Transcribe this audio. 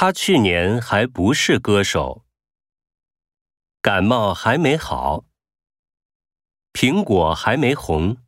他去年还不是歌手。感冒还没好苹果还没红。